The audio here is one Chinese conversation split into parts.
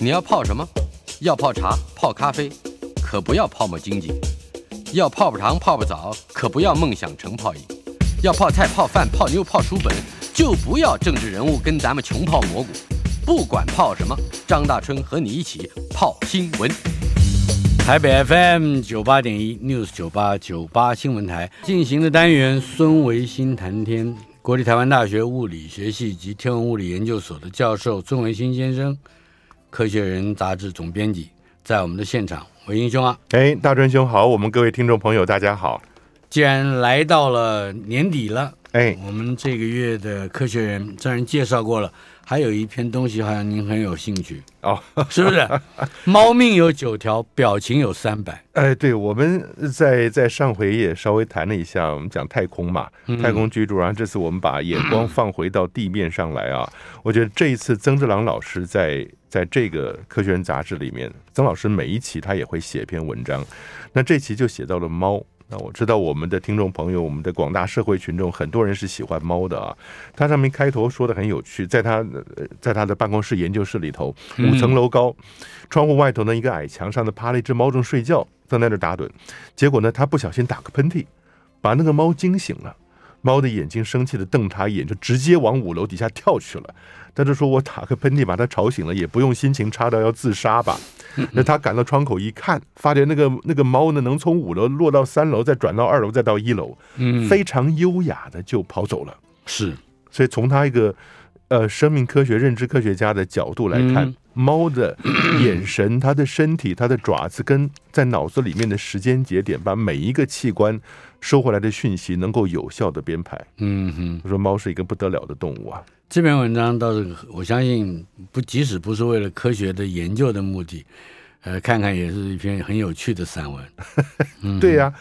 你要泡什么？要泡茶、泡咖啡，可不要泡沫经济；要泡泡糖、泡泡澡，可不要梦想成泡影；要泡菜、泡饭、泡妞、泡书本，就不要政治人物跟咱们穷泡蘑菇。不管泡什么，张大春和你一起泡新闻。台北 FM 九八点一 News 九八九八新闻台进行的单元，孙维新谈天，国立台湾大学物理学系及天文物理研究所的教授孙维新先生，科学人杂志总编辑，在我们的现场，维新兄啊，哎，大专兄好，我们各位听众朋友大家好。既然来到了年底了，哎，我们这个月的科学人虽然介绍过了。还有一篇东西，好像您很有兴趣哦，是不是？猫命有九条，表情有三百。哎，对，我们在在上回也稍微谈了一下，我们讲太空嘛，太空居住。然后这次我们把眼光放回到地面上来啊，我觉得这一次曾志郎老师在在这个《科学人》杂志里面，曾老师每一期他也会写一篇文章，那这期就写到了猫。那我知道我们的听众朋友，我们的广大社会群众，很多人是喜欢猫的啊。他上面开头说的很有趣，在他在他的办公室研究室里头，五层楼高，窗户外头呢一个矮墙上的趴了一只猫正睡觉，正在那打盹。结果呢，他不小心打个喷嚏，把那个猫惊醒了。猫的眼睛生气的瞪他一眼，就直接往五楼底下跳去了。他就说：“我打个喷嚏把他吵醒了，也不用心情差到要自杀吧？”那他赶到窗口一看，发觉那个那个猫呢，能从五楼落到三楼，再转到二楼，再到一楼，嗯，非常优雅的就跑走了。是，所以从他一个呃生命科学认知科学家的角度来看，猫的眼神、它的身体、它的爪子，跟在脑子里面的时间节点，把每一个器官收回来的讯息能够有效的编排。嗯哼，他说猫是一个不得了的动物啊。这篇文章倒是我相信不，即使不是为了科学的研究的目的，呃，看看也是一篇很有趣的散文。嗯、对呀、啊，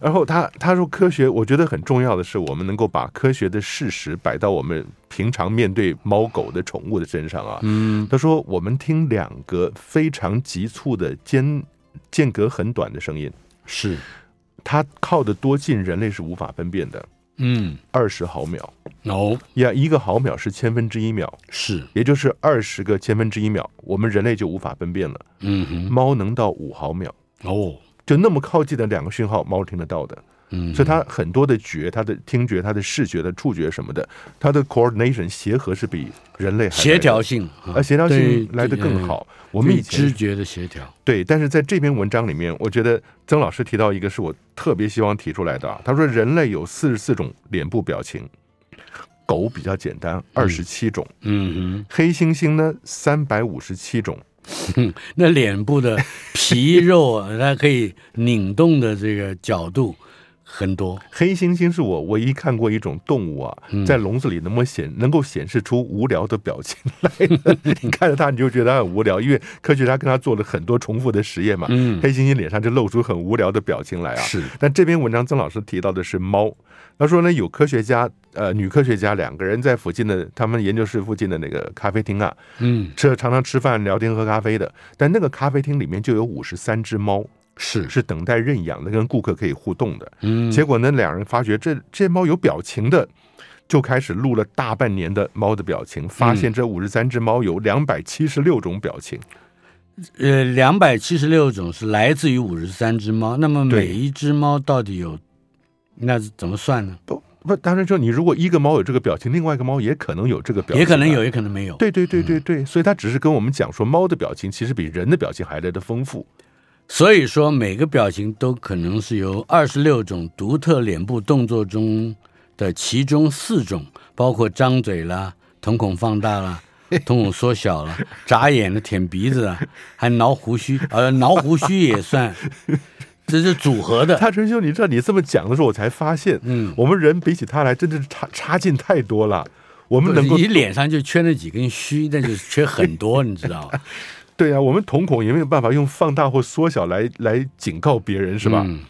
然后他他说科学，我觉得很重要的是，我们能够把科学的事实摆到我们平常面对猫狗的宠物的身上啊。嗯，他说我们听两个非常急促的间间隔很短的声音，是它靠得多近，人类是无法分辨的。嗯，二十毫秒。哦。呀，一个毫秒是千分之一秒，是，也就是二十个千分之一秒，我们人类就无法分辨了。嗯哼，猫能到五毫秒。哦，就那么靠近的两个讯号，猫听得到的。嗯，所以他很多的觉，他的听觉、他的视觉的触觉什么的，他的 coordination 协和是比人类还协调性，啊协调性来得更好。我们以前知觉的协调，对，但是在这篇文章里面，我觉得曾老师提到一个是我特别希望提出来的啊。他说人类有四十四种脸部表情，狗比较简单，二十七种，嗯嗯，黑猩猩呢三百五十七种。那脸部的皮肉啊，它可以拧动的这个角度。很多黑猩猩是我唯一看过一种动物啊，在笼子里能够显能够显示出无聊的表情来的。你看着它，你就觉得它很无聊，因为科学家跟他做了很多重复的实验嘛。黑猩猩脸上就露出很无聊的表情来啊。是，但这篇文章曾老师提到的是猫。他说呢，有科学家呃，女科学家两个人在附近的他们研究室附近的那个咖啡厅啊，嗯，吃常常吃饭聊天喝咖啡的。但那个咖啡厅里面就有五十三只猫。是是等待认养的，跟顾客可以互动的。嗯，结果呢，两人发觉这这猫有表情的，就开始录了大半年的猫的表情，发现这五十三只猫有两百七十六种表情。呃，两百七十六种是来自于五十三只猫，那么每一只猫到底有，那怎么算呢？不不，当然说你如果一个猫有这个表情，另外一个猫也可能有这个表情，也可能有，也可能没有。对对对对对，所以他只是跟我们讲说，猫的表情其实比人的表情还来的丰富。所以说，每个表情都可能是由二十六种独特脸部动作中的其中四种，包括张嘴啦、瞳孔放大啦、瞳孔缩小了、眨眼的、舔鼻子啊，还挠胡须，呃，挠胡须也算，这是组合的。他春兄，你知道你这么讲的时候，我才发现，嗯，我们人比起他来，真的是差差劲太多了。我们能够你脸上就缺那几根须，那就是缺很多，你知道吗？对啊，我们瞳孔也没有办法用放大或缩小来来警告别人，是吧？嗯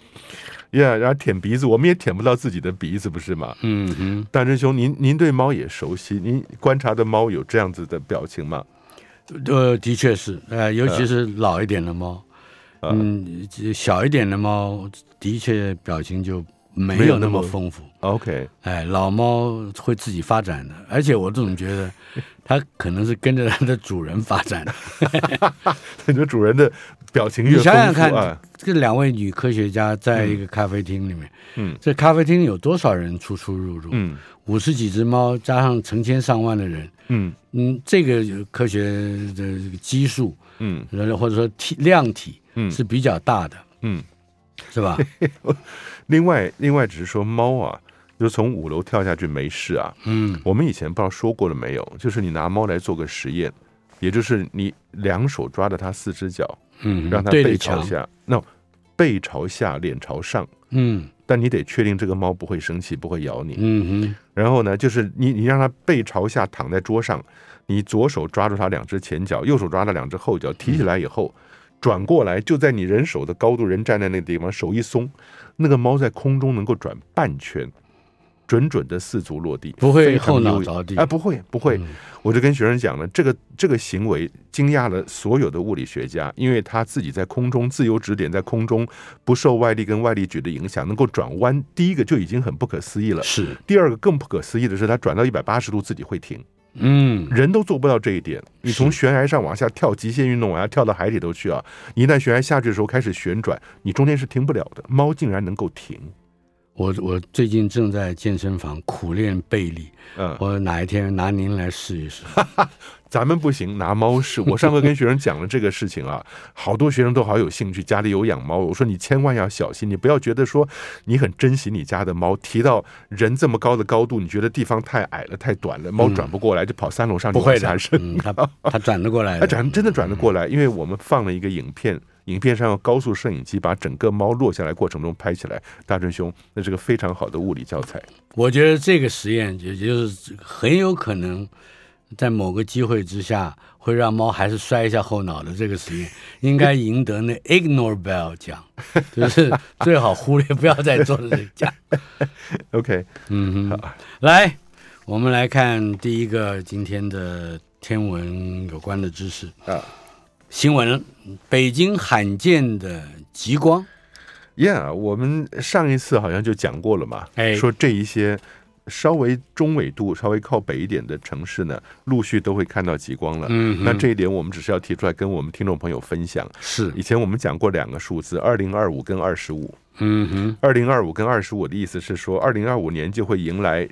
呀，yeah, 然后舔鼻子，我们也舔不到自己的鼻子，不是吗？嗯哼，大真兄，您您对猫也熟悉，您观察的猫有这样子的表情吗？呃，的确是，呃，尤其是老一点的猫，呃、嗯，小一点的猫的确表情就没有那么丰富。OK，哎，老猫会自己发展的，而且我总觉得 它可能是跟着它的主人发展的。你说主人的。表情越你想想看，啊、这两位女科学家在一个咖啡厅里面，嗯，这咖啡厅有多少人出出入入？嗯，五十几只猫加上成千上万的人，嗯嗯，这个科学的这个基数，嗯，或者说体量体，嗯，是比较大的，嗯，是吧？另外，另外只是说猫啊，就从五楼跳下去没事啊，嗯，我们以前不知道说过了没有，就是你拿猫来做个实验，也就是你两手抓着它四只脚。嗯，让它背朝下，那、no, 背朝下，脸朝上。嗯，但你得确定这个猫不会生气，不会咬你。嗯哼。然后呢，就是你你让它背朝下躺在桌上，你左手抓住它两只前脚，右手抓着两只后脚，提起来以后，转过来，就在你人手的高度，人站在那个地方，手一松，那个猫在空中能够转半圈。准准的四足落地，不会后脑着地啊！不会，不会。嗯、我就跟学生讲了，这个这个行为惊讶了所有的物理学家，因为他自己在空中自由指点，在空中不受外力跟外力矩的影响，能够转弯。第一个就已经很不可思议了。是。第二个更不可思议的是，他转到一百八十度自己会停。嗯，人都做不到这一点。你从悬崖上往下跳，极限运动往下跳到海里头去啊！一旦悬崖下去的时候开始旋转，你中间是停不了的。猫竟然能够停。我我最近正在健身房苦练背力，嗯，我哪一天拿您来试一试？咱们不行，拿猫试。我上课跟学生讲了这个事情啊，好多学生都好有兴趣，家里有养猫。我说你千万要小心，你不要觉得说你很珍惜你家的猫，提到人这么高的高度，你觉得地方太矮了、太短了，猫转不过来，就跑三楼上去。不会的，它转得过来，它转真的转得过来，因为我们放了一个影片。影片上用高速摄影机把整个猫落下来过程中拍起来，大春兄，那是个非常好的物理教材。我觉得这个实验也就是很有可能在某个机会之下会让猫还是摔一下后脑的这个实验，应该赢得那 Ignorbell 奖，就是最好忽略不要再做这个奖。OK，嗯哼，来，我们来看第一个今天的天文有关的知识啊。新闻：北京罕见的极光。Yeah，我们上一次好像就讲过了嘛，哎，说这一些稍微中纬度、稍微靠北一点的城市呢，陆续都会看到极光了。嗯，那这一点我们只是要提出来跟我们听众朋友分享。是，以前我们讲过两个数字，二零二五跟二十五。嗯哼，二零二五跟二十五的意思是说，二零二五年就会迎来。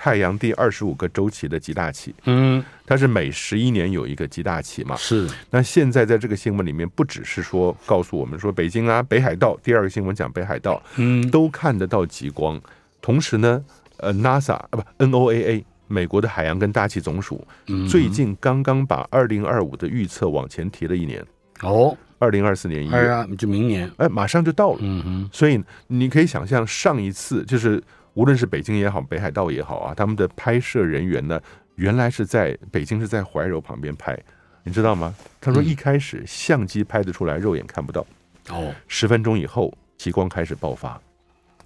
太阳第二十五个周期的极大期，嗯，它是每十一年有一个极大期嘛？是。那现在在这个新闻里面，不只是说告诉我们说北京啊、北海道，第二个新闻讲北海道，嗯，都看得到极光。同时呢，呃，NASA 啊不，NOAA 美国的海洋跟大气总署，最近刚刚把二零二五的预测往前提了一年。哦，二零二四年一月，就明年，哎，马上就到了。嗯哼，所以你可以想象上一次就是。无论是北京也好，北海道也好啊，他们的拍摄人员呢，原来是在北京，是在怀柔旁边拍，你知道吗？他说一开始相机拍得出来，肉眼看不到。哦，十分钟以后，极光开始爆发，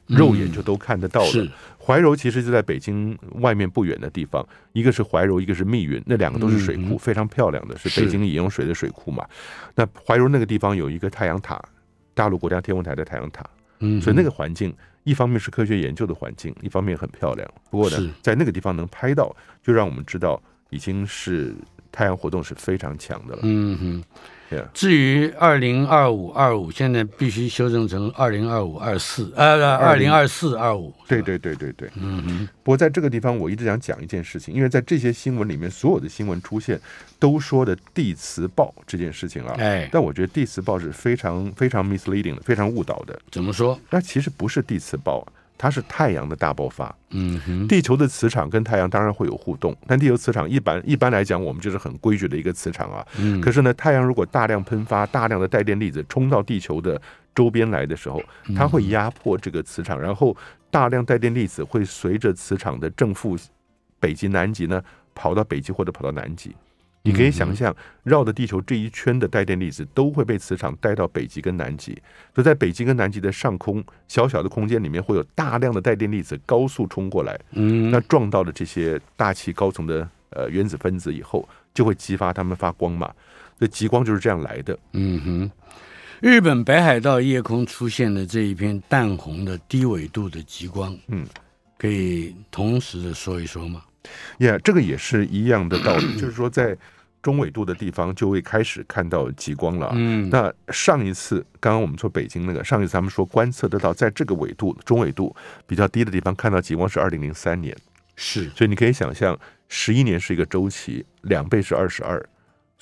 肉眼就都看得到了。是怀柔其实就在北京外面不远的地方，一个是怀柔，一个是密云，那两个都是水库，非常漂亮的，是北京饮用水的水库嘛。那怀柔那个地方有一个太阳塔，大陆国家天文台的太阳塔，嗯，所以那个环境。一方面是科学研究的环境，一方面很漂亮。不过呢，在那个地方能拍到，就让我们知道已经是太阳活动是非常强的了。嗯哼。至于二零二五二五，现在必须修正成二零二五二四，呃，二零二四二五。对对对对对。嗯哼。不过在这个地方，我一直想讲一件事情，因为在这些新闻里面，所有的新闻出现都说的地磁暴这件事情啊。哎。但我觉得地磁暴是非常非常 misleading 的，非常误导的。怎么说？那其实不是地磁暴啊。它是太阳的大爆发，嗯哼，地球的磁场跟太阳当然会有互动，但地球磁场一般一般来讲，我们就是很规矩的一个磁场啊。嗯，可是呢，太阳如果大量喷发，大量的带电粒子冲到地球的周边来的时候，它会压迫这个磁场，然后大量带电粒子会随着磁场的正负北极、南极呢，跑到北极或者跑到南极。你可以想象，绕着地球这一圈的带电粒子都会被磁场带到北极跟南极。所以在北极跟南极的上空，小小的空间里面会有大量的带电粒子高速冲过来。嗯，那撞到了这些大气高层的呃原子分子以后，就会激发它们发光嘛。所以极光就是这样来的。嗯哼，日本北海道夜空出现的这一片淡红的低纬度的极光，嗯，可以同时的说一说吗？呀，yeah, 这个也是一样的道理，就是说在中纬度的地方就会开始看到极光了。嗯，那上一次刚刚我们说北京那个，上一次咱们说观测得到在这个纬度中纬度比较低的地方看到极光是二零零三年，是，所以你可以想象，十一年是一个周期，两倍是二十二。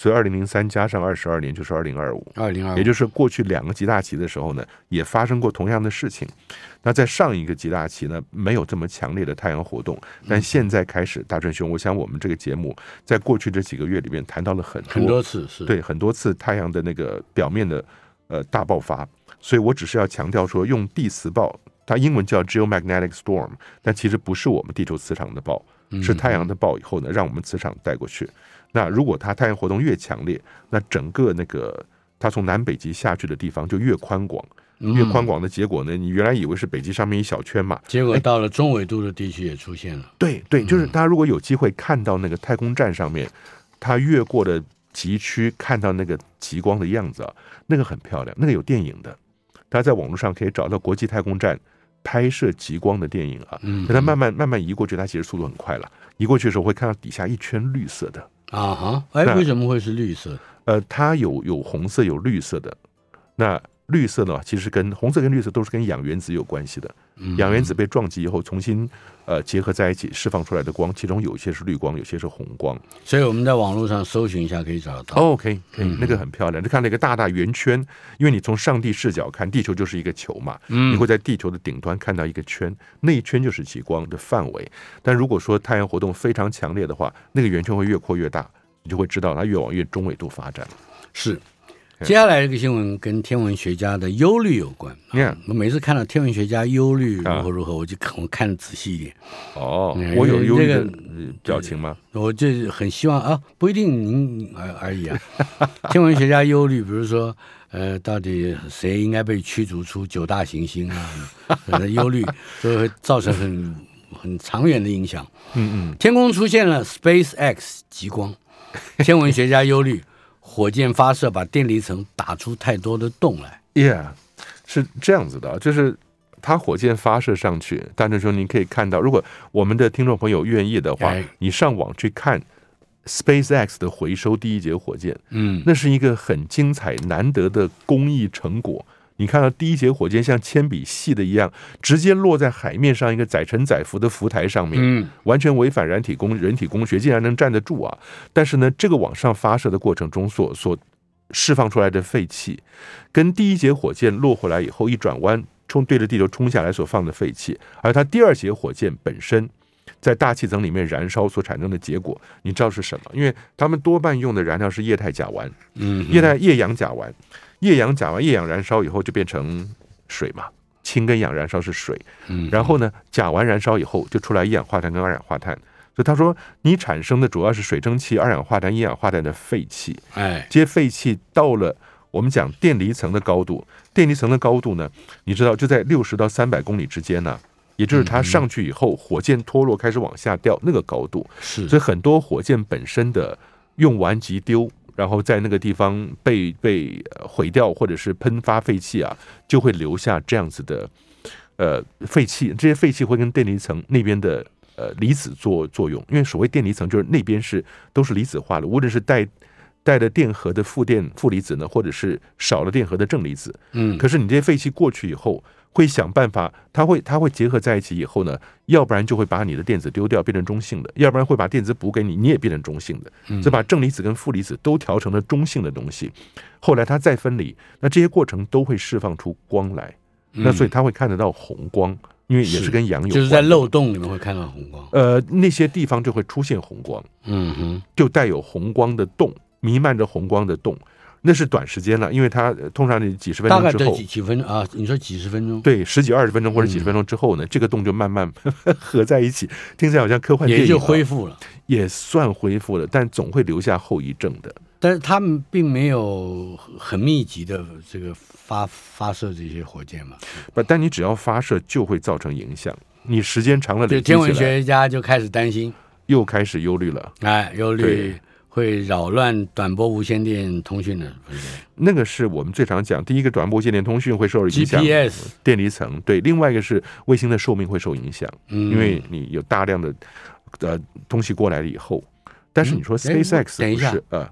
所以，二零零三加上二十二年就是二零二五，二零二五，也就是过去两个极大期的时候呢，也发生过同样的事情。那在上一个极大期呢，没有这么强烈的太阳活动，但现在开始，大春兄，我想我们这个节目在过去这几个月里面谈到了很多很多次，是对很多次太阳的那个表面的呃大爆发。所以我只是要强调说，用地磁暴，它英文叫 geomagnetic storm，但其实不是我们地球磁场的暴，是太阳的暴以后呢，让我们磁场带过去。那如果它太阳活动越强烈，那整个那个它从南北极下去的地方就越宽广，越宽广的结果呢，你原来以为是北极上面一小圈嘛，结果到了中纬度的地区也出现了。对对，就是大家如果有机会看到那个太空站上面，它越过的极区，看到那个极光的样子啊，那个很漂亮，那个有电影的，大家在网络上可以找到国际太空站拍摄极光的电影啊。嗯，它慢慢慢慢移过去，它其实速度很快了，移过去的时候会看到底下一圈绿色的。啊哈，哎，为什么会是绿色？呃，它有有红色有绿色的，那绿色呢，其实跟红色跟绿色都是跟氧原子有关系的。氧原子被撞击以后，重新呃结合在一起释放出来的光，其中有些是绿光，有些是红光。所以我们在网络上搜寻一下可以找得到。哦、OK，可以，那个很漂亮，就看了一个大大圆圈，因为你从上帝视角看，地球就是一个球嘛，你会在地球的顶端看到一个圈，那一圈就是极光的范围。但如果说太阳活动非常强烈的话，那个圆圈会越扩越大，你就会知道它越往越中纬度发展。是。接下来这个新闻跟天文学家的忧虑有关。嗯，我每次看到天文学家忧虑如何如何，我就看我看得仔细一点。哦，我有忧虑的表情吗？我就很希望啊，不一定您而而已啊。天文学家忧虑，比如说，呃，到底谁应该被驱逐出九大行星啊？忧虑，所以会造成很很长远的影响。嗯嗯，天空出现了 SpaceX 极光，天文学家忧虑。火箭发射把电离层打出太多的洞来。Yeah，是这样子的，就是它火箭发射上去，大春兄，您可以看到，如果我们的听众朋友愿意的话，你上网去看 SpaceX 的回收第一节火箭，嗯，那是一个很精彩难得的工艺成果。你看到第一节火箭像铅笔细的一样，直接落在海面上一个载沉载浮的浮台上面，嗯，完全违反人体工人体工学，竟然能站得住啊！但是呢，这个往上发射的过程中所所释放出来的废气，跟第一节火箭落回来以后一转弯冲对着地球冲下来所放的废气，而它第二节火箭本身在大气层里面燃烧所产生的结果，你知道是什么？因为他们多半用的燃料是液态甲烷，嗯，液态液氧甲烷。液氧甲烷，液氧燃烧以后就变成水嘛，氢跟氧燃烧是水，嗯。然后呢，甲烷燃烧以后就出来一氧化碳跟二氧化碳，所以他说你产生的主要是水蒸气、二氧化碳、一氧化碳的废气，哎，这些废气到了我们讲电离层的高度，电离层的高度呢，你知道就在六十到三百公里之间呢，也就是它上去以后，火箭脱落开始往下掉那个高度，是，所以很多火箭本身的用完即丢。然后在那个地方被被毁掉，或者是喷发废气啊，就会留下这样子的呃废气。这些废气会跟电离层那边的呃离子做作用，因为所谓电离层就是那边是都是离子化的，无论是带带的电荷的负电负离子呢，或者是少了电荷的正离子。嗯，可是你这些废气过去以后。会想办法，它会它会结合在一起以后呢，要不然就会把你的电子丢掉，变成中性的；要不然会把电子补给你，你也变成中性的。嗯，就把正离子跟负离子都调成了中性的东西。后来它再分离，那这些过程都会释放出光来。那所以它会看得到红光，因为也是跟阳有关，就是在漏洞里面会看到红光。呃，那些地方就会出现红光。嗯哼，就带有红光的洞，弥漫着红光的洞。那是短时间了，因为它通常你几十分钟之后，几几分钟啊？你说几十分钟？对，十几二十分钟或者几十分钟之后呢，嗯、这个洞就慢慢合在一起，听起来好像科幻电影，也就恢复了，也算恢复了，但总会留下后遗症的。但是他们并没有很密集的这个发发射这些火箭嘛？不，但你只要发射就会造成影响，你时间长了，对天文学家就开始担心，又开始忧虑了。哎，忧虑。会扰乱短波无线电通讯的，那个是我们最常讲。第一个，短波无线电通讯会受到影响，GPS 电离层对。另外一个是卫星的寿命会受影响，因为你有大量的呃东西过来了以后。但是你说 SpaceX 等一下呃，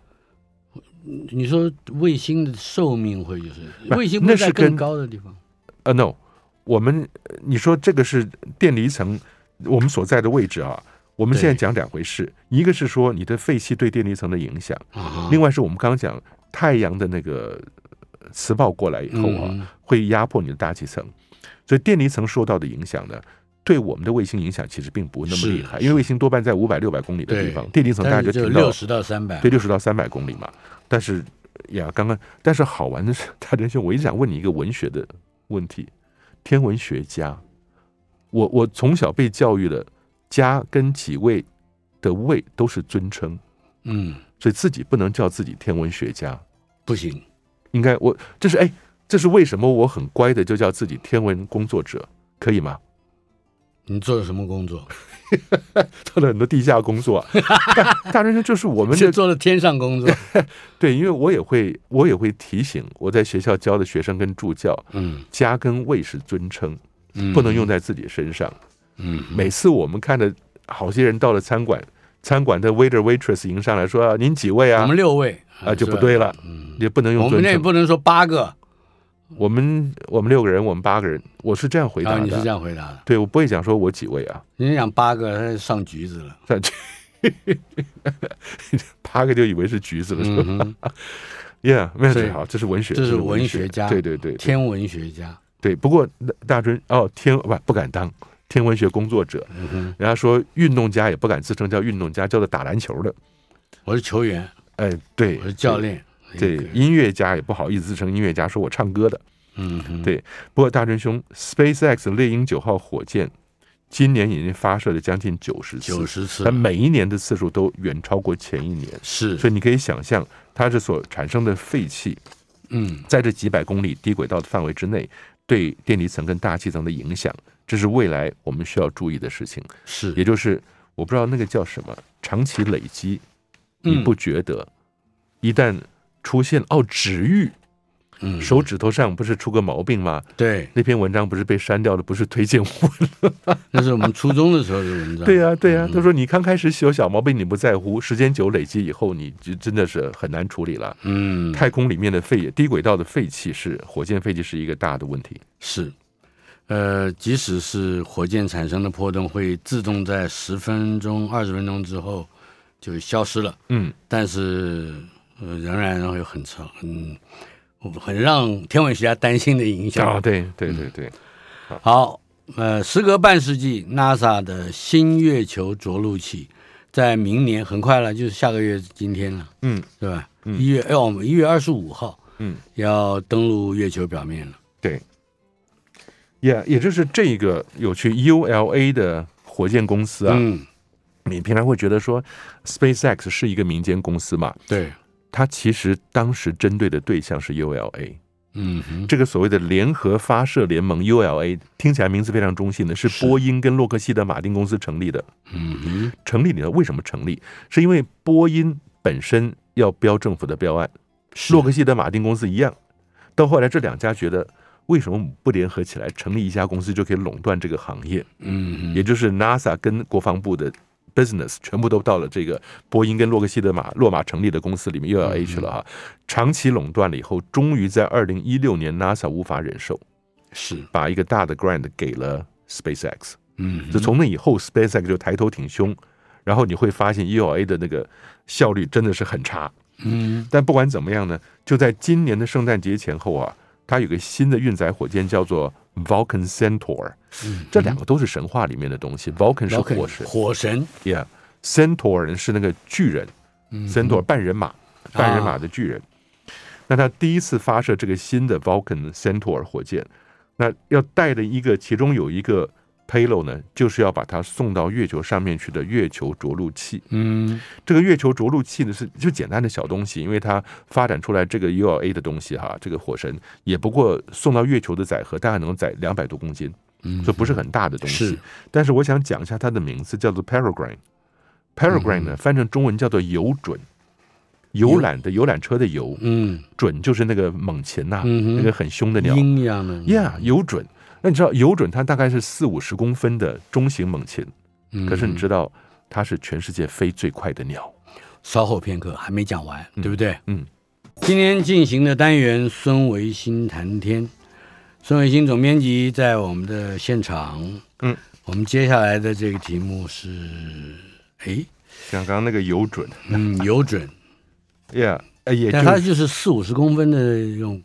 你说卫星的寿命会就是卫星不在更高的地方？呃，no，我们你说这个是电离层，我们所在的位置啊。我们现在讲两回事，一个是说你的废气对电离层的影响，另外是我们刚刚讲太阳的那个磁暴过来以后啊，会压迫你的大气层，所以电离层受到的影响呢，对我们的卫星影响其实并不那么厉害，因为卫星多半在五百六百公里的地方，电离层大概就停到六十到三百，对，六十到三百公里嘛。但是呀，刚刚但是好玩的是，大仁兄，我一直想问你一个文学的问题，天文学家，我我从小被教育的。家跟几位的位都是尊称，嗯，所以自己不能叫自己天文学家，不行。应该我这是哎，这是为什么我很乖的就叫自己天文工作者，可以吗？你做了什么工作？做了很多地下工作。大人生就是我们 是做了天上工作。对，因为我也会我也会提醒我在学校教的学生跟助教，嗯，家跟位是尊称，嗯，不能用在自己身上。嗯，每次我们看的好些人到了餐馆，餐馆的 waiter waitress 迎上来说：“您几位啊？”我们六位啊，就不对了，嗯，也不能用。我们那也不能说八个，我们我们六个人，我们八个人，我是这样回答的。你是这样回答的？对，我不会讲说我几位啊。人家讲八个，他就上橘子了，上橘，八个就以为是橘子了，是吧？Yeah，没有最好，这是文学，这是文学家，对对对，天文学家。对，不过大尊哦，天不不敢当。天文学工作者，人家说运动家也不敢自称叫运动家，叫做打篮球的。我是球员，哎，对，我是教练。对，音乐家也不好意思自称音乐家，说我唱歌的。嗯，对。不过大真兄，SpaceX 猎鹰九号火箭今年已经发射了将近九十次，九十次，它每一年的次数都远超过前一年。是，所以你可以想象，它这所产生的废气，嗯，在这几百公里低轨道的范围之内，对电离层跟大气层的影响。这是未来我们需要注意的事情，是，也就是我不知道那个叫什么，长期累积，你不觉得一旦出现哦指喻，嗯，手指头上不是出个毛病吗？对，那篇文章不是被删掉了，不是推荐文了，那是我们初中的时候的文章。对呀，对呀，他说你刚开始有小毛病你不在乎，时间久累积以后，你就真的是很难处理了。嗯，太空里面的废低轨道的废气是火箭废气是一个大的问题，是。呃，即使是火箭产生的波动会自动在十分钟、二十分钟之后就消失了，嗯，但是呃，仍然会有很长、很很让天文学家担心的影响。啊，对对对对。好，好，呃，时隔半世纪，NASA 的新月球着陆器在明年很快了，就是下个月今天了，嗯，对吧？嗯，一月，哎，我们一月二十五号，嗯，要登陆月球表面了，对。也、yeah, 也就是这个有去 ULA 的火箭公司啊，嗯，你平常会觉得说 SpaceX 是一个民间公司嘛？对，它其实当时针对的对象是 ULA，嗯哼，这个所谓的联合发射联盟 ULA 听起来名字非常中性的，是波音跟洛克希德马丁公司成立的。嗯哼，成立里头为什么成立？是因为波音本身要标政府的标案，洛克希德马丁公司一样，到后来这两家觉得。为什么不联合起来成立一家公司就可以垄断这个行业？嗯，也就是 NASA 跟国防部的 business 全部都到了这个波音跟洛克希德马洛马成立的公司里面，ULA 去了哈。长期垄断了以后，终于在二零一六年 NASA 无法忍受，是把一个大的 grant 给了 SpaceX。嗯，就从那以后，SpaceX 就抬头挺胸，然后你会发现 ULA 的那个效率真的是很差。嗯，但不管怎么样呢，就在今年的圣诞节前后啊。它有个新的运载火箭叫做 Vulcan Centaur，嗯，这两个都是神话里面的东西。Vulcan 是火神，火神，Yeah，Centaur 人是那个巨人，嗯，Centaur 半人马，半人马的巨人。那他第一次发射这个新的 Vulcan Centaur 火箭，那要带的一个，其中有一个 payload 呢，就是要把它送到月球上面去的月球着陆器。嗯，这个月球着陆器呢是就简单的小东西，因为它发展出来这个 ULA 的东西哈，这个火神也不过送到月球的载荷大概能载两百多公斤，嗯，所以不是很大的东西。是，但是我想讲一下它的名字，叫做 Peregrine。Peregrine 呢翻成中文叫做游准。游览的游览车的游，嗯，准就是那个猛禽呐、啊，嗯、那个很凶的鸟，鹰一样的，呀，游隼。那你知道游准它大概是四五十公分的中型猛禽，嗯、可是你知道它是全世界飞最快的鸟。稍后片刻还没讲完，嗯、对不对？嗯，今天进行的单元孙维新谈天，孙维新总编辑在我们的现场。嗯，我们接下来的这个题目是，哎，像刚刚那个游准，嗯，游准。Yeah，也但它就是四五十公分的这种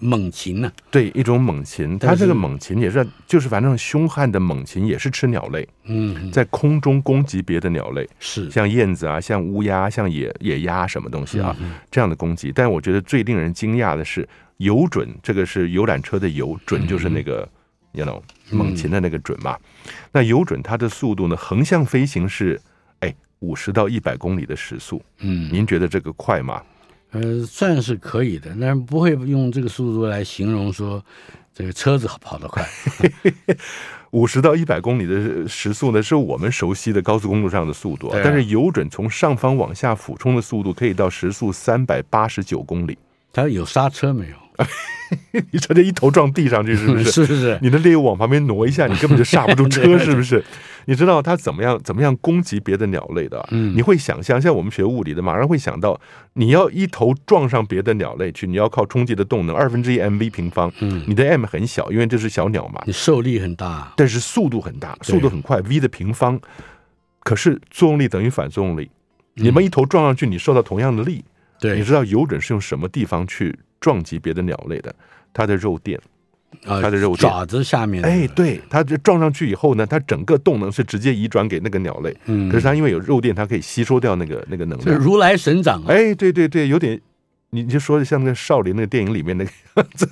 猛禽呢、啊。对，一种猛禽，它这个猛禽也是，就是反正凶悍的猛禽也是吃鸟类。嗯，在空中攻击别的鸟类，是像燕子啊，像乌鸦，像野野鸭什么东西啊，嗯、这样的攻击。但我觉得最令人惊讶的是游准，这个是游览车的游准，就是那个、嗯、you know 猛禽的那个准嘛。嗯、那游准它的速度呢，横向飞行是哎。五十到一百公里的时速，嗯，您觉得这个快吗？呃，算是可以的，但是不会用这个速度来形容说这个车子跑得快。五十到一百公里的时速呢，是我们熟悉的高速公路上的速度，啊、但是油准从上方往下俯冲的速度可以到时速三百八十九公里。它有刹车没有？你直接一头撞地上去，是不是？是是是？你的猎物往旁边挪一下，你根本就 刹不住车，是不是？你知道它怎么样怎么样攻击别的鸟类的？嗯，你会想象，像我们学物理的，马上会想到，你要一头撞上别的鸟类去，你要靠冲击的动能二分之一 mv 平方，嗯，你的 m 很小，因为这是小鸟嘛，你受力很大，但是速度很大，速度很快，v 的平方，可是作用力等于反作用力，你们一头撞上去，你受到同样的力，对，你知道游隼是用什么地方去撞击别的鸟类的？它的肉垫。它的肉爪子下面，哎，对，它就撞上去以后呢，它整个动能是直接移转给那个鸟类。嗯，可是它因为有肉垫，它可以吸收掉那个那个能量。如来神掌。哎，对对对，有点，你就说的像那个少林那个电影里面那个。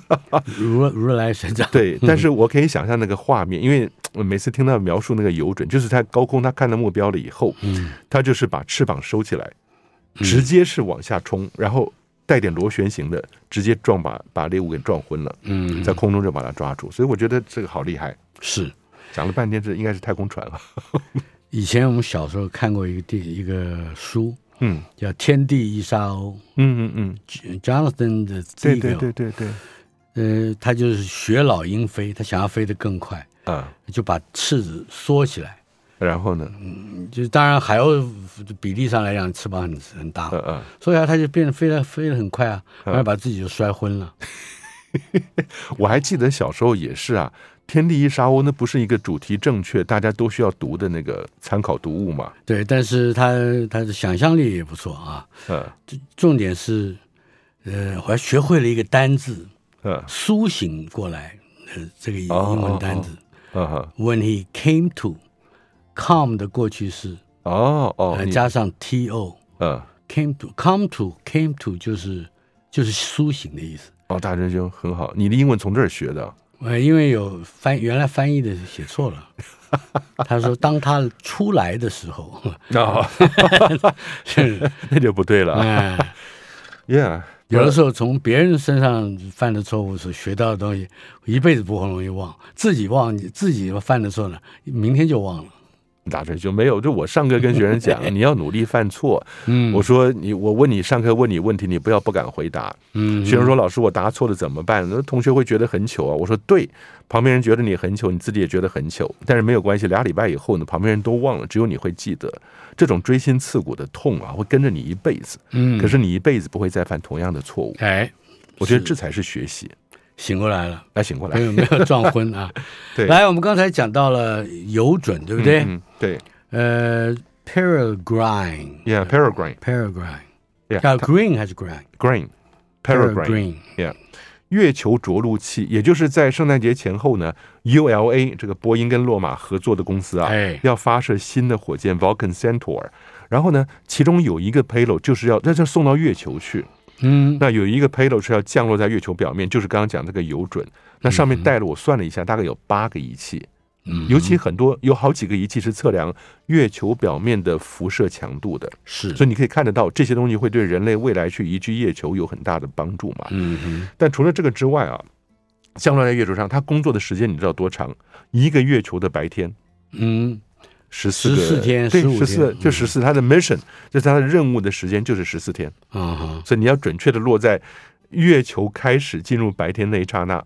如如来神掌。对，但是我可以想象那个画面，因为我每次听到描述那个游准，就是他高空，他看到目标了以后，嗯，它就是把翅膀收起来，直接是往下冲，然后。带点螺旋形的，直接撞把把猎物给撞昏了。嗯，在空中就把它抓住，所以我觉得这个好厉害。是讲了半天，这应该是太空船了。以前我们小时候看过一个电一个书，嗯，叫《天地一沙鸥》。嗯嗯嗯，Jonathan 的对对对对对。呃，他就是学老鹰飞，他想要飞得更快啊，就把翅子缩起来。然后呢？嗯，就当然还要比例上来讲，翅膀很很大，嗯嗯，所以啊，他就变得飞得飞得很快啊，然后把自己就摔昏了。我还记得小时候也是啊，《天地一沙鸥》那不是一个主题正确，大家都需要读的那个参考读物嘛？对，但是他他的想象力也不错啊。嗯，重点是，呃，我还学会了一个单字，嗯，苏醒过来，呃，这个英文单字，嗯哼，When he came to。Come 的过去式哦哦，加上 to，嗯，came to come to came to 就是就是苏醒的意思。哦，大师兄很好，你的英文从这儿学的？呃，因为有翻原来翻译的写错了，他说当他出来的时候，哦，是那就不对了。哎，Yeah，有的时候从别人身上犯的错误所学到的东西，一辈子不会容易忘，自己忘你自己犯的错呢，明天就忘了。大师就没有，就我上课跟学生讲，你要努力犯错。嗯，我说你，我问你上课问你问题，你不要不敢回答。嗯，学生说老师我答错了怎么办？那同学会觉得很糗啊。我说对，旁边人觉得你很糗，你自己也觉得很糗，但是没有关系，俩礼拜以后呢，旁边人都忘了，只有你会记得。这种锥心刺骨的痛啊，会跟着你一辈子。嗯，可是你一辈子不会再犯同样的错误。哎，我觉得这才是学习。醒过来了，来醒过来，没有没有撞昏啊。对，来，我们刚才讲到了游准，对不对？嗯，对。呃，peregrine，yeah，peregrine，peregrine，yeah，叫 green 还是 green？green，peregrine，yeah，月球着陆器，也就是在圣诞节前后呢，ULA 这个波音跟洛马合作的公司啊，要发射新的火箭 Vulcan Centaur，然后呢，其中有一个 payload 就是要那就送到月球去。嗯，那有一个 payload 是要降落在月球表面，就是刚刚讲这个油准。那上面带了，我算了一下，大概有八个仪器。嗯，尤其很多有好几个仪器是测量月球表面的辐射强度的，是，所以你可以看得到这些东西会对人类未来去移居月球有很大的帮助嘛。嗯嗯。但除了这个之外啊，降落在月球上，他工作的时间你知道多长？一个月球的白天，嗯，十四个十四天，对，十四就十四，他的 mission 就是他的任务的时间就是十四天。啊哈，所以你要准确的落在月球开始进入白天那一刹那。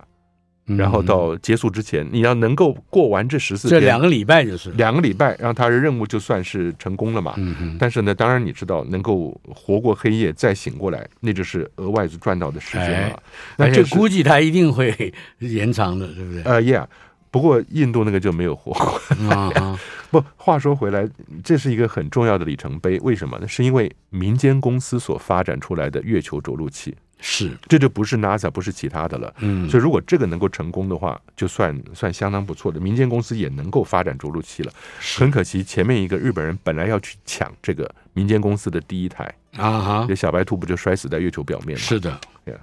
然后到结束之前，你要能够过完这十四天，这两个礼拜就是两个礼拜，让他的任务就算是成功了嘛。嗯嗯。但是呢，当然你知道，能够活过黑夜再醒过来，那就是额外赚到的时间了。哎、那这估计他一定会 延长的，对不对？呃，Yeah。不过印度那个就没有活过。嗯、不，话说回来，这是一个很重要的里程碑。为什么呢？是因为民间公司所发展出来的月球着陆器。是，这就不是 NASA，不是其他的了。嗯，所以如果这个能够成功的话，就算算相当不错的。民间公司也能够发展着陆器了。很可惜，前面一个日本人本来要去抢这个民间公司的第一台啊哈，这小白兔不就摔死在月球表面吗？是的，对啊。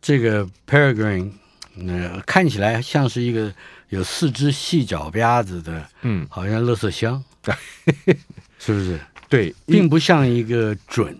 这个 Peregrine，呃，看起来像是一个有四只细脚丫子的，嗯，好像垃圾箱，是不是？对，并不像一个准。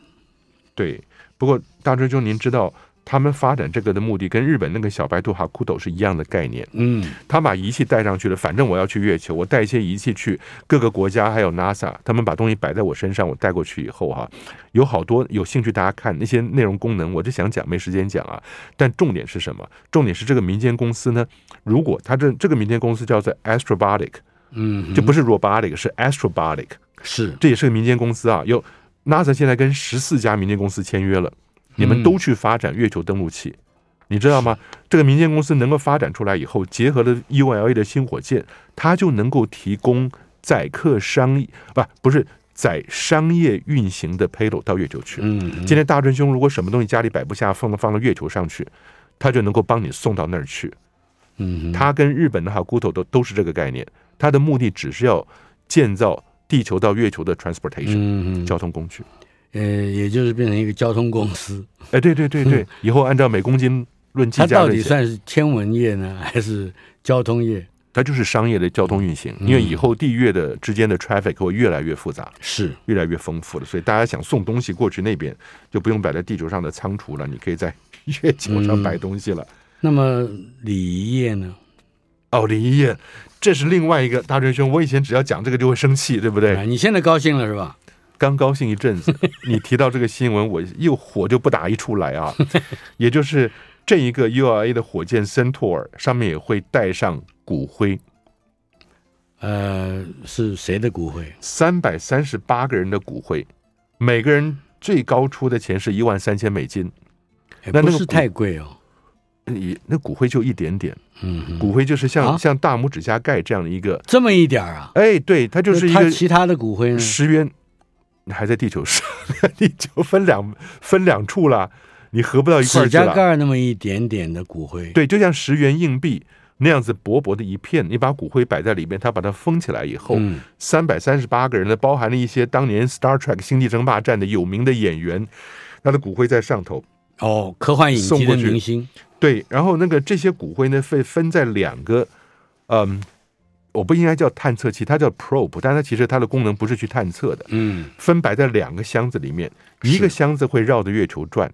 对。不过，大追兄，您知道他们发展这个的目的跟日本那个小白兔哈库斗是一样的概念。嗯，他把仪器带上去了，反正我要去月球，我带一些仪器去各个国家，还有 NASA，他们把东西摆在我身上，我带过去以后哈，有好多有兴趣大家看那些内容功能，我就想讲，没时间讲啊。但重点是什么？重点是这个民间公司呢？如果他这这个民间公司叫做 Astrobotic，嗯，就不是 robotic，是 Astrobotic，是，这也是个民间公司啊，有。NASA 现在跟十四家民间公司签约了，你们都去发展月球登陆器，你知道吗？这个民间公司能够发展出来以后，结合了 ULA 的新火箭，它就能够提供载客商业不不是载商业运行的 payload 到月球去。嗯，今天大春兄如果什么东西家里摆不下，放到放到月球上去，他就能够帮你送到那儿去。嗯，他跟日本的哈古头都都是这个概念，他的目的只是要建造。地球到月球的 transportation，嗯，交通工具，呃，也就是变成一个交通公司。哎，对对对对，以后按照每公斤论计价，它到底算是天文业呢，还是交通业？它就是商业的交通运行，因为以后地月的之间的 traffic 会越来越复杂，是越来越丰富了。所以大家想送东西过去那边，就不用摆在地球上的仓储了，你可以在月球上摆东西了。嗯、那么礼仪业呢？哦，礼仪业。这是另外一个大师兄，我以前只要讲这个就会生气，对不对？你现在高兴了是吧？刚高兴一阵子，你提到这个新闻，我又火就不打一处来啊！也就是这一个 ULA 的火箭 Centaur 上面也会带上骨灰，呃，是谁的骨灰？三百三十八个人的骨灰，每个人最高出的钱是一万三千美金，那不是太贵哦。你那骨灰就一点点，嗯，骨灰就是像、啊、像大拇指甲盖这样的一个，这么一点啊？哎，对，它就是一个其他的骨灰呢？十元还在地球上，地球分两分两处了，你合不到一块儿去了。指甲盖那么一点点的骨灰，对，就像十元硬币那样子薄薄的一片，你把骨灰摆在里面，它把它封起来以后，三百三十八个人呢，包含了一些当年 Star Trek 星际争霸战的有名的演员，他的骨灰在上头。哦，科幻影集的明星。对，然后那个这些骨灰呢，会分在两个，嗯，我不应该叫探测器，它叫 probe，但它其实它的功能不是去探测的，嗯，分摆在两个箱子里面，一个箱子会绕着月球转，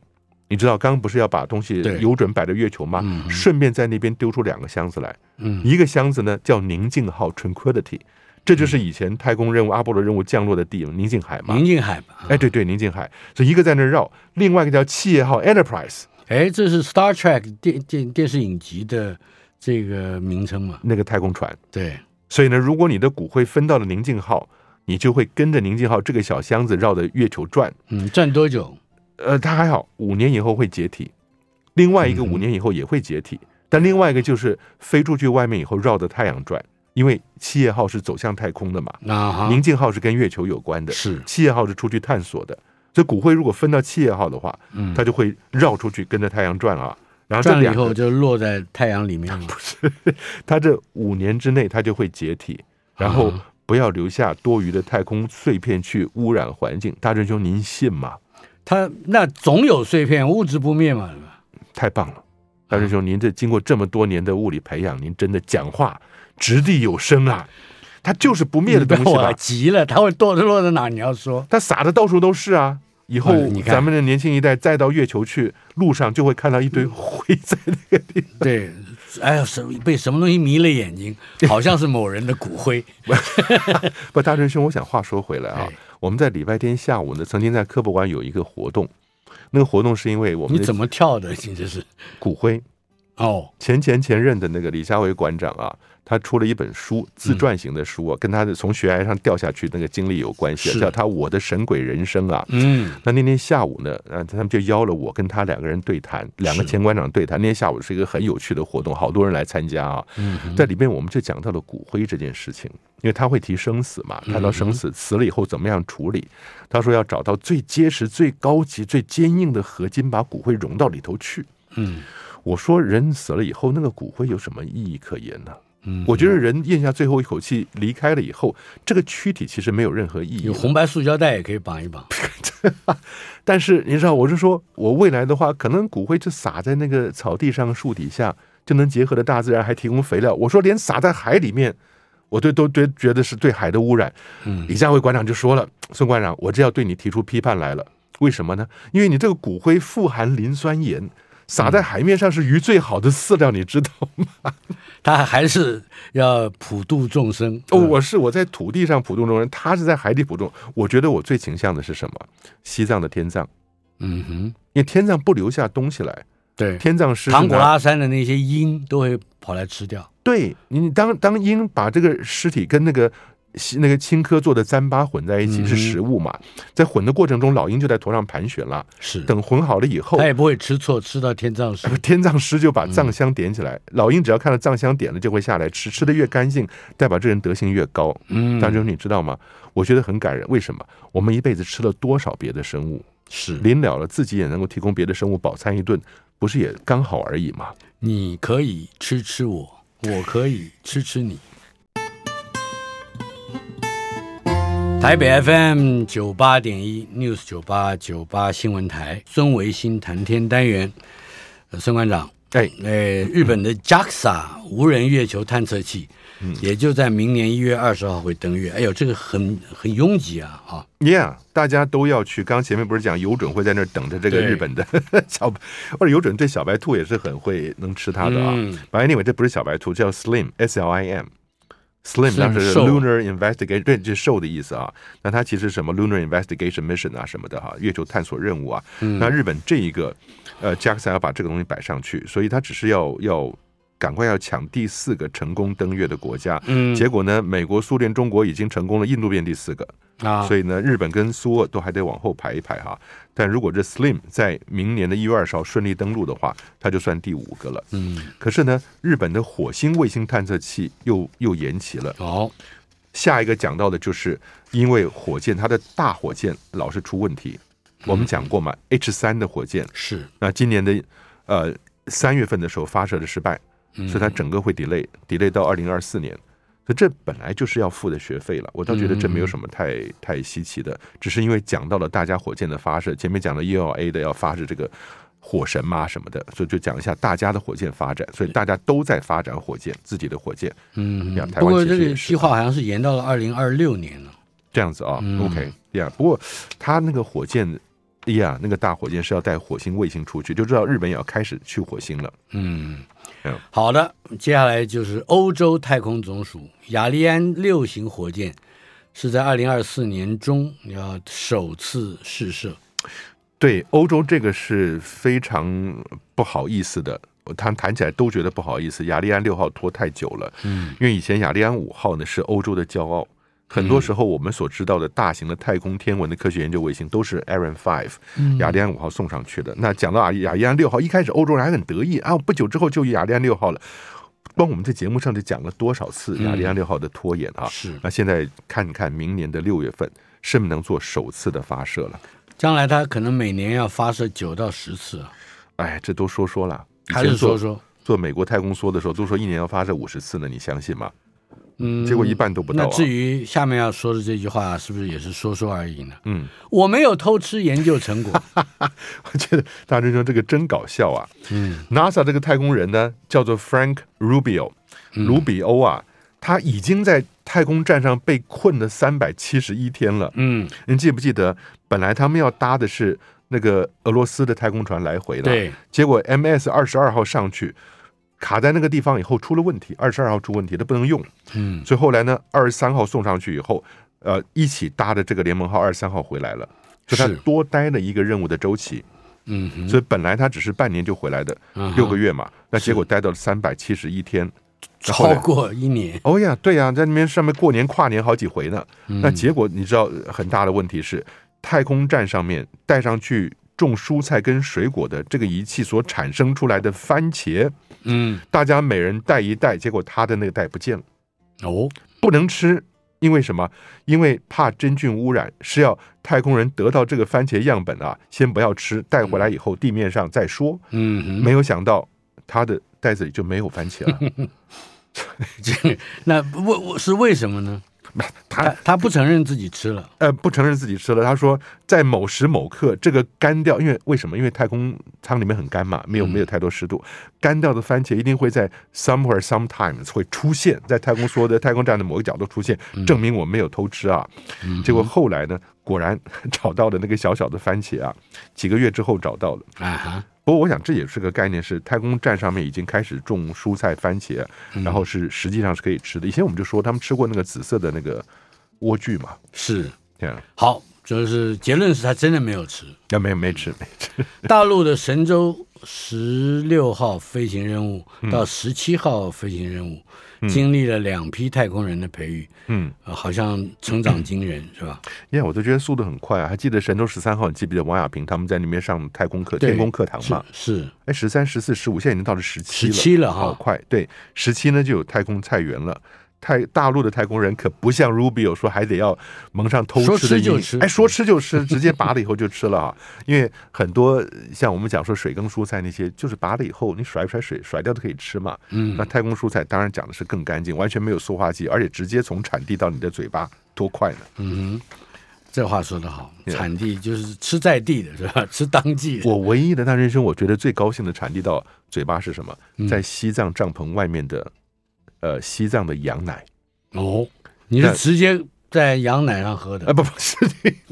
你知道刚刚不是要把东西有准摆在月球吗？顺便在那边丢出两个箱子来，嗯，一个箱子呢叫宁静号 Tranquility，这就是以前太空任务阿波罗任务降落的地方，宁静海嘛，宁静海嘛，哎，对对，宁静海，所以一个在那绕，另外一个叫企业号 Enterprise。哎，这是 Star Trek 电电电视影集的这个名称嘛？那个太空船。对，所以呢，如果你的骨灰分到了宁静号，你就会跟着宁静号这个小箱子绕着月球转。嗯，转多久？呃，它还好，五年以后会解体。另外一个五年以后也会解体，嗯、但另外一个就是飞出去外面以后绕着太阳转，因为企业号是走向太空的嘛。啊，宁静号是跟月球有关的，是企业号是出去探索的。所以骨灰如果分到企业号的话，嗯，它就会绕出去跟着太阳转啊，然后这两个转以后就落在太阳里面了。不是，它这五年之内它就会解体，然后不要留下多余的太空碎片去污染环境。大师兄，您信吗？它那总有碎片，物质不灭嘛？太棒了，大师兄，您这经过这么多年的物理培养，您真的讲话掷地有声啊！它就是不灭的东西吧？急了，它会堕落在哪？你要说，它撒的到处都是啊！以后咱们的年轻一代再到月球去，路上就会看到一堆灰在那个地方。对，哎呀，什被什么东西迷了眼睛，好像是某人的骨灰。不，大师兄，我想话说回来啊，我们在礼拜天下午呢，曾经在科博馆有一个活动，那个活动是因为我们你怎么跳的？其实是骨灰哦，前前前任的那个李家维馆长啊。他出了一本书，自传型的书啊，跟他的从悬崖上掉下去那个经历有关系，叫他《我的神鬼人生》啊。嗯，那那天下午呢，啊，他们就邀了我跟他两个人对谈，两个前馆长对谈。那天下午是一个很有趣的活动，好多人来参加啊。嗯在里面我们就讲到了骨灰这件事情，因为他会提生死嘛，谈到生死，死了以后怎么样处理。他说要找到最结实、最高级、最坚硬的合金，把骨灰融到里头去。嗯，我说人死了以后，那个骨灰有什么意义可言呢？嗯，我觉得人咽下最后一口气离开了以后，这个躯体其实没有任何意义。有红白塑胶袋也可以绑一绑。但是你知道，我是说，我未来的话，可能骨灰就撒在那个草地上、树底下，就能结合的大自然，还提供肥料。我说，连撒在海里面，我对都对觉得是对海的污染。嗯，李家维馆长就说了：“孙馆长，我这要对你提出批判来了。为什么呢？因为你这个骨灰富含磷酸盐。”撒在海面上是鱼最好的饲料，你知道吗？他还是要普度众生。哦，我是我在土地上普度众生，他是在海底普度。我觉得我最倾向的是什么？西藏的天葬。嗯哼，因为天葬不留下东西来。对，天葬是唐古拉山的那些鹰都会跑来吃掉。对，你当当鹰把这个尸体跟那个。那个青稞做的糌粑混在一起是食物嘛，在混的过程中，老鹰就在头上盘旋了。是，等混好了以后，他也不会吃错，吃到天葬师，天葬师就把藏香点起来。老鹰只要看到藏香点了，就会下来吃，吃的越干净，代表这人德行越高。嗯，大兄，你知道吗？我觉得很感人。为什么？我们一辈子吃了多少别的生物？是临了了，自己也能够提供别的生物饱餐一顿，不是也刚好而已吗？你可以吃吃我，我可以吃吃你。台北 FM 九八点一 News 九八九八新闻台，孙维新谈天单元，孙馆长，哎，呃，日本的 JAXA 无人月球探测器，嗯，也就在明年一月二十号会登月。哎呦，这个很很拥挤啊，啊，Yeah，大家都要去。刚前面不是讲有准会在那儿等着这个日本的 小，或者有准对小白兔也是很会能吃它的啊。反正 anyway，这不是小白兔，叫 Slim S L I M。Slim 当时是 Lunar Investigation，对，就是瘦的意思啊。那它其实什么 Lunar Investigation Mission 啊什么的哈，月球探索任务啊。那日本这一个呃 JAXA 要把这个东西摆上去，所以它只是要要赶快要抢第四个成功登月的国家。嗯，结果呢，美国、苏联、中国已经成功了，印度变第四个啊。所以呢，日本跟苏俄都还得往后排一排哈。但如果这 Slim 在明年的一月二十号顺利登陆的话，它就算第五个了。嗯，可是呢，日本的火星卫星探测器又又延期了。哦，下一个讲到的就是因为火箭它的大火箭老是出问题。我们讲过嘛，H 三的火箭是那今年的呃三月份的时候发射的失败，所以它整个会 delay，delay 到二零二四年。所以这本来就是要付的学费了，我倒觉得这没有什么太太稀奇的，只是因为讲到了大家火箭的发射，前面讲了 ELA 的要发射这个火神嘛什么的，所以就讲一下大家的火箭发展，所以大家都在发展火箭，自己的火箭。嗯，不过这个计划好像是延到了二零二六年了，这样子啊。OK，呀，不过他那个火箭。哎呀，那个大火箭是要带火星卫星出去，就知道日本也要开始去火星了。嗯，好的，接下来就是欧洲太空总署亚利安六型火箭是在二零二四年中要首次试射。对，欧洲这个是非常不好意思的，他们谈起来都觉得不好意思。亚利安六号拖太久了，嗯，因为以前亚利安五号呢是欧洲的骄傲。很多时候，我们所知道的大型的太空天文的科学研究卫星都是 Ariane 5、亚利安五号送上去的。那讲到亚亚利安六号，一开始欧洲人还很得意啊，不久之后就雅利安六号了。光我们在节目上就讲了多少次雅利安六号的拖延啊？是。那现在看看明年的六月份，是不是能做首次的发射了？将来它可能每年要发射九到十次啊。哎，这都说说了，还是说说？做美国太空梭的时候，都说一年要发射五十次呢，你相信吗？嗯，结果一半都不到、啊。那至于下面要说的这句话，是不是也是说说而已呢？嗯，我没有偷吃研究成果。我觉得大师兄这个真搞笑啊。嗯，NASA 这个太空人呢，叫做 Frank Rubio，卢比欧啊，他已经在太空站上被困了三百七十一天了。嗯，您记不记得，本来他们要搭的是那个俄罗斯的太空船来回的，对，结果 MS 二十二号上去。卡在那个地方以后出了问题，二十二号出问题，它不能用。嗯，所以后来呢，二十三号送上去以后，呃，一起搭的这个联盟号二十三号回来了，就他多待了一个任务的周期。嗯，所以本来他只是半年就回来的，六个月嘛，那结果待到了三百七十一天，超过一年。哦呀，对呀，在那边上面过年跨年好几回呢。那结果你知道很大的问题是，太空站上面带上去种蔬菜跟水果的这个仪器所产生出来的番茄。嗯，大家每人带一袋，结果他的那个袋不见了。哦，不能吃，因为什么？因为怕真菌污染，是要太空人得到这个番茄样本啊，先不要吃，带回来以后地面上再说。嗯，没有想到他的袋子里就没有番茄了。这 那为我是为什么呢？他他不承认自己吃了，呃，不承认自己吃了。他说，在某时某刻，这个干掉，因为为什么？因为太空舱里面很干嘛，没有没有太多湿度，干掉的番茄一定会在 somewhere sometimes 会出现在太空说的太空站的某个角度出现，证明我没有偷吃啊。结果后来呢，果然 找到了那个小小的番茄啊，几个月之后找到了啊。不过，我想这也是个概念，是太空站上面已经开始种蔬菜、番茄，然后是实际上是可以吃的。以前我们就说他们吃过那个紫色的那个莴苣嘛，是这样。好，就是结论是他真的没有吃，啊，没有没吃没吃。大陆的神舟十六号飞行任务到十七号飞行任务。经历了两批太空人的培育，嗯，好像成长惊人，是吧？耶，我都觉得速度很快啊！还记得神舟十三号，你记不记得王亚平他们在那边上太空课、天宫课堂嘛？是，哎，十三、十四、十五，现在已经到了十七了，十七了哈，好快！对，十七呢就有太空菜园了。太大陆的太空人可不像 Rubio 说还得要蒙上偷吃的，说吃就吃，哎，说吃就吃，直接拔了以后就吃了啊！因为很多像我们讲说水耕蔬菜那些，就是拔了以后你甩一甩水甩掉都可以吃嘛。嗯，那太空蔬菜当然讲的是更干净，完全没有塑化剂，而且直接从产地到你的嘴巴，多快呢？嗯哼，这话说得好，产地就是吃在地的是吧？吃当季的。我唯一的大人生，我觉得最高兴的产地到嘴巴是什么？在西藏帐篷外面的。呃，西藏的羊奶哦，你是直接在羊奶上喝的？啊，不不 是，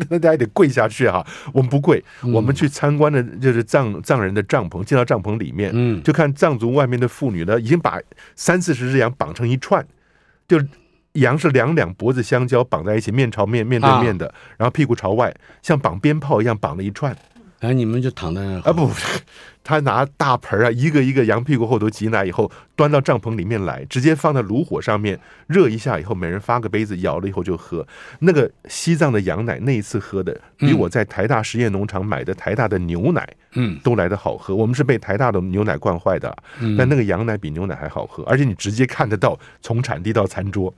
那大家得跪下去哈。我们不跪，嗯、我们去参观的就是藏藏人的帐篷，进到帐篷里面，嗯，就看藏族外面的妇女呢，已经把三四十只羊绑成一串，就羊是两两脖子相交绑在一起，面朝面，面对面的，啊、然后屁股朝外，像绑鞭炮一样绑了一串。哎，你们就躺在那啊？不，他拿大盆啊，一个一个羊屁股后头挤奶以后，端到帐篷里面来，直接放在炉火上面热一下以后，每人发个杯子，舀了以后就喝。那个西藏的羊奶，那一次喝的比我在台大实验农场买的台大的牛奶，嗯，都来的好喝。我们是被台大的牛奶惯坏的，但那个羊奶比牛奶还好喝，而且你直接看得到从产地到餐桌，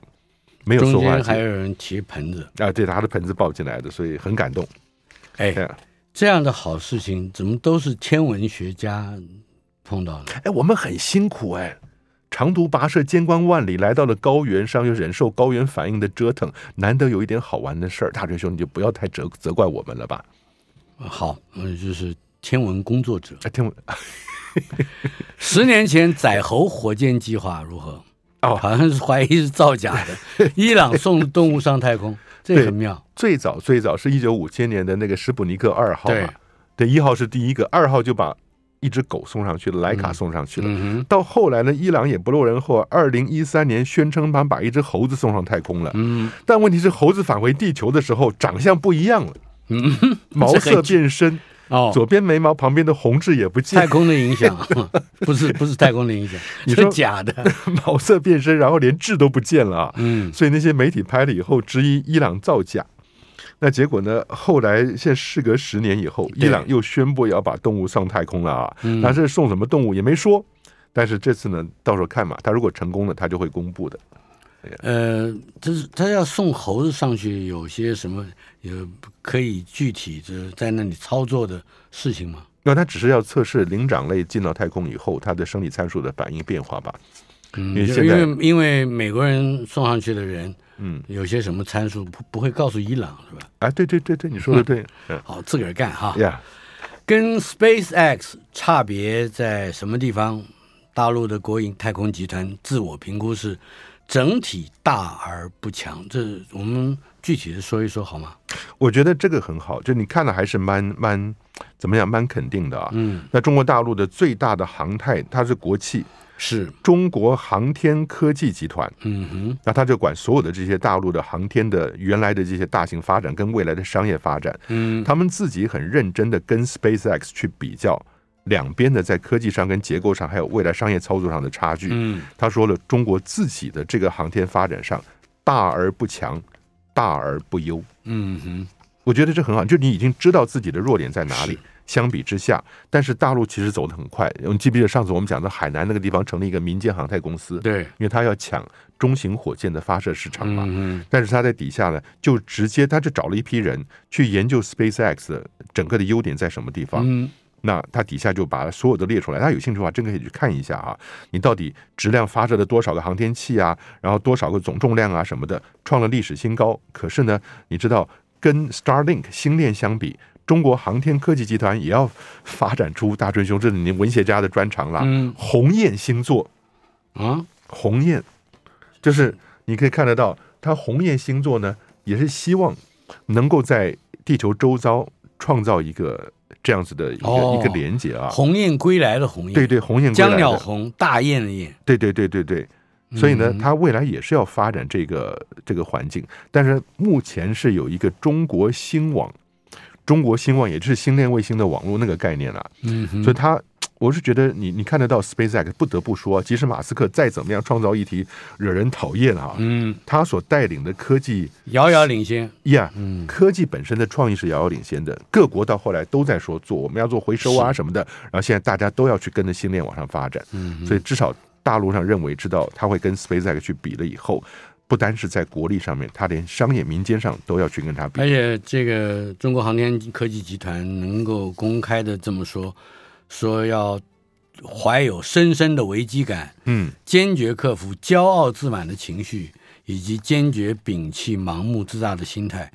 没有说话。中间还有人提盆子啊，对，拿着盆子抱进来的，所以很感动。哎。这样的好事情，怎么都是天文学家碰到的？哎，我们很辛苦哎，长途跋涉千关万里，来到了高原上，又忍受高原反应的折腾，难得有一点好玩的事儿。大锤兄，你就不要太责责怪我们了吧？好，嗯，就是天文工作者。哎天文，十年前载猴火箭计划如何？哦，好像是怀疑是造假的。伊朗送动物上太空。这个很妙，最早最早是一九五七年的那个史普尼克二号嘛，对，一号是第一个，二号就把一只狗送上去了，莱卡送上去了。到后来呢，伊朗也不落人后，二零一三年宣称他们把一只猴子送上太空了。嗯，但问题是猴子返回地球的时候长相不一样了，嗯，毛色变深。哦，左边眉毛旁边的红痣也不见，太空的影响，不是不是太空的影响，你说假的，毛色变深，然后连痣都不见了啊！嗯，所以那些媒体拍了以后质疑伊朗造假，那结果呢？后来现在事隔十年以后，伊朗又宣布要把动物上太空了啊！他是送什么动物也没说，但是这次呢，到时候看嘛，他如果成功了，他就会公布的。呃，就是他要送猴子上去，有些什么有可以具体的在那里操作的事情吗？那他只是要测试灵长类进到太空以后，它的生理参数的反应变化吧。嗯，因为现在因为因为美国人送上去的人，嗯，有些什么参数不不会告诉伊朗是吧？啊，对对对对，你说的对，嗯，好，自个儿干哈。呀，跟 SpaceX 差别在什么地方？大陆的国营太空集团自我评估是整体大而不强，这我们具体的说一说好吗？我觉得这个很好，就你看的还是蛮蛮怎么样，蛮肯定的啊。嗯，那中国大陆的最大的航太，它是国企，是中国航天科技集团。嗯哼，那他就管所有的这些大陆的航天的原来的这些大型发展跟未来的商业发展。嗯，他们自己很认真的跟 SpaceX 去比较。两边的在科技上、跟结构上，还有未来商业操作上的差距。嗯，他说了，中国自己的这个航天发展上大而不强，大而不优。嗯哼，我觉得这很好，就你已经知道自己的弱点在哪里。相比之下，但是大陆其实走得很快。你记不记得上次我们讲的海南那个地方成立一个民间航太公司？对，因为他要抢中型火箭的发射市场嘛。嗯，但是他在底下呢，就直接他就找了一批人去研究 SpaceX 的整个的优点在什么地方。嗯。那它底下就把所有的列出来，大家有兴趣的话，真可以去看一下啊！你到底质量发射了多少个航天器啊？然后多少个总重量啊什么的，创了历史新高。可是呢，你知道跟 Starlink 星链相比，中国航天科技集团也要发展出大春兄，这是你文学家的专长了。嗯，鸿雁星座啊，鸿雁就是你可以看得到，它鸿雁星座呢，也是希望能够在地球周遭创造一个。这样子的一个、哦、一个连接啊，鸿雁归来的鸿雁，对对，鸿雁江鸟鸿，大雁的雁，对对对对对，所以呢，它、嗯、未来也是要发展这个这个环境，但是目前是有一个中国星网，中国星网也就是星链卫星的网络那个概念啊，嗯，所以它。我是觉得你你看得到 SpaceX，不得不说，即使马斯克再怎么样创造议题惹人讨厌啊，嗯，他所带领的科技遥遥领先。呀，嗯，科技本身的创意是遥遥领先的，各国到后来都在说做我们要做回收啊什么的，然后现在大家都要去跟着星链往上发展，嗯，所以至少大陆上认为知道他会跟 SpaceX 去比了以后，不单是在国力上面，他连商业民间上都要去跟他比，而且这个中国航天科技集团能够公开的这么说。说要怀有深深的危机感，嗯，坚决克服骄傲自满的情绪，以及坚决摒弃盲目自大的心态。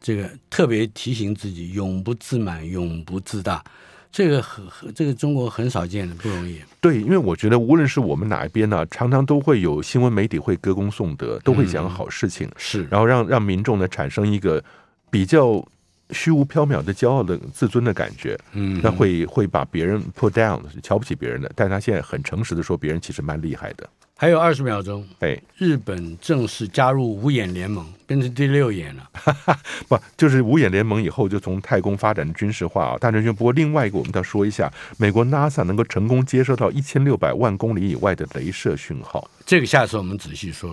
这个特别提醒自己，永不自满，永不自大。这个很，很这个中国很少见的，不容易。对，因为我觉得无论是我们哪一边呢，常常都会有新闻媒体会歌功颂德，都会讲好事情，嗯、是，然后让让民众呢产生一个比较。虚无缥缈的骄傲的自尊的感觉，嗯，那会会把别人 put down，是瞧不起别人的。但他现在很诚实的说，别人其实蛮厉害的。还有二十秒钟，哎，日本正式加入五眼联盟，变成第六眼了。不，就是五眼联盟以后就从太空发展军事化啊，大成兄。不过另外一个，我们要说一下，美国 NASA 能够成功接收到一千六百万公里以外的镭射讯号，这个下次我们仔细说说。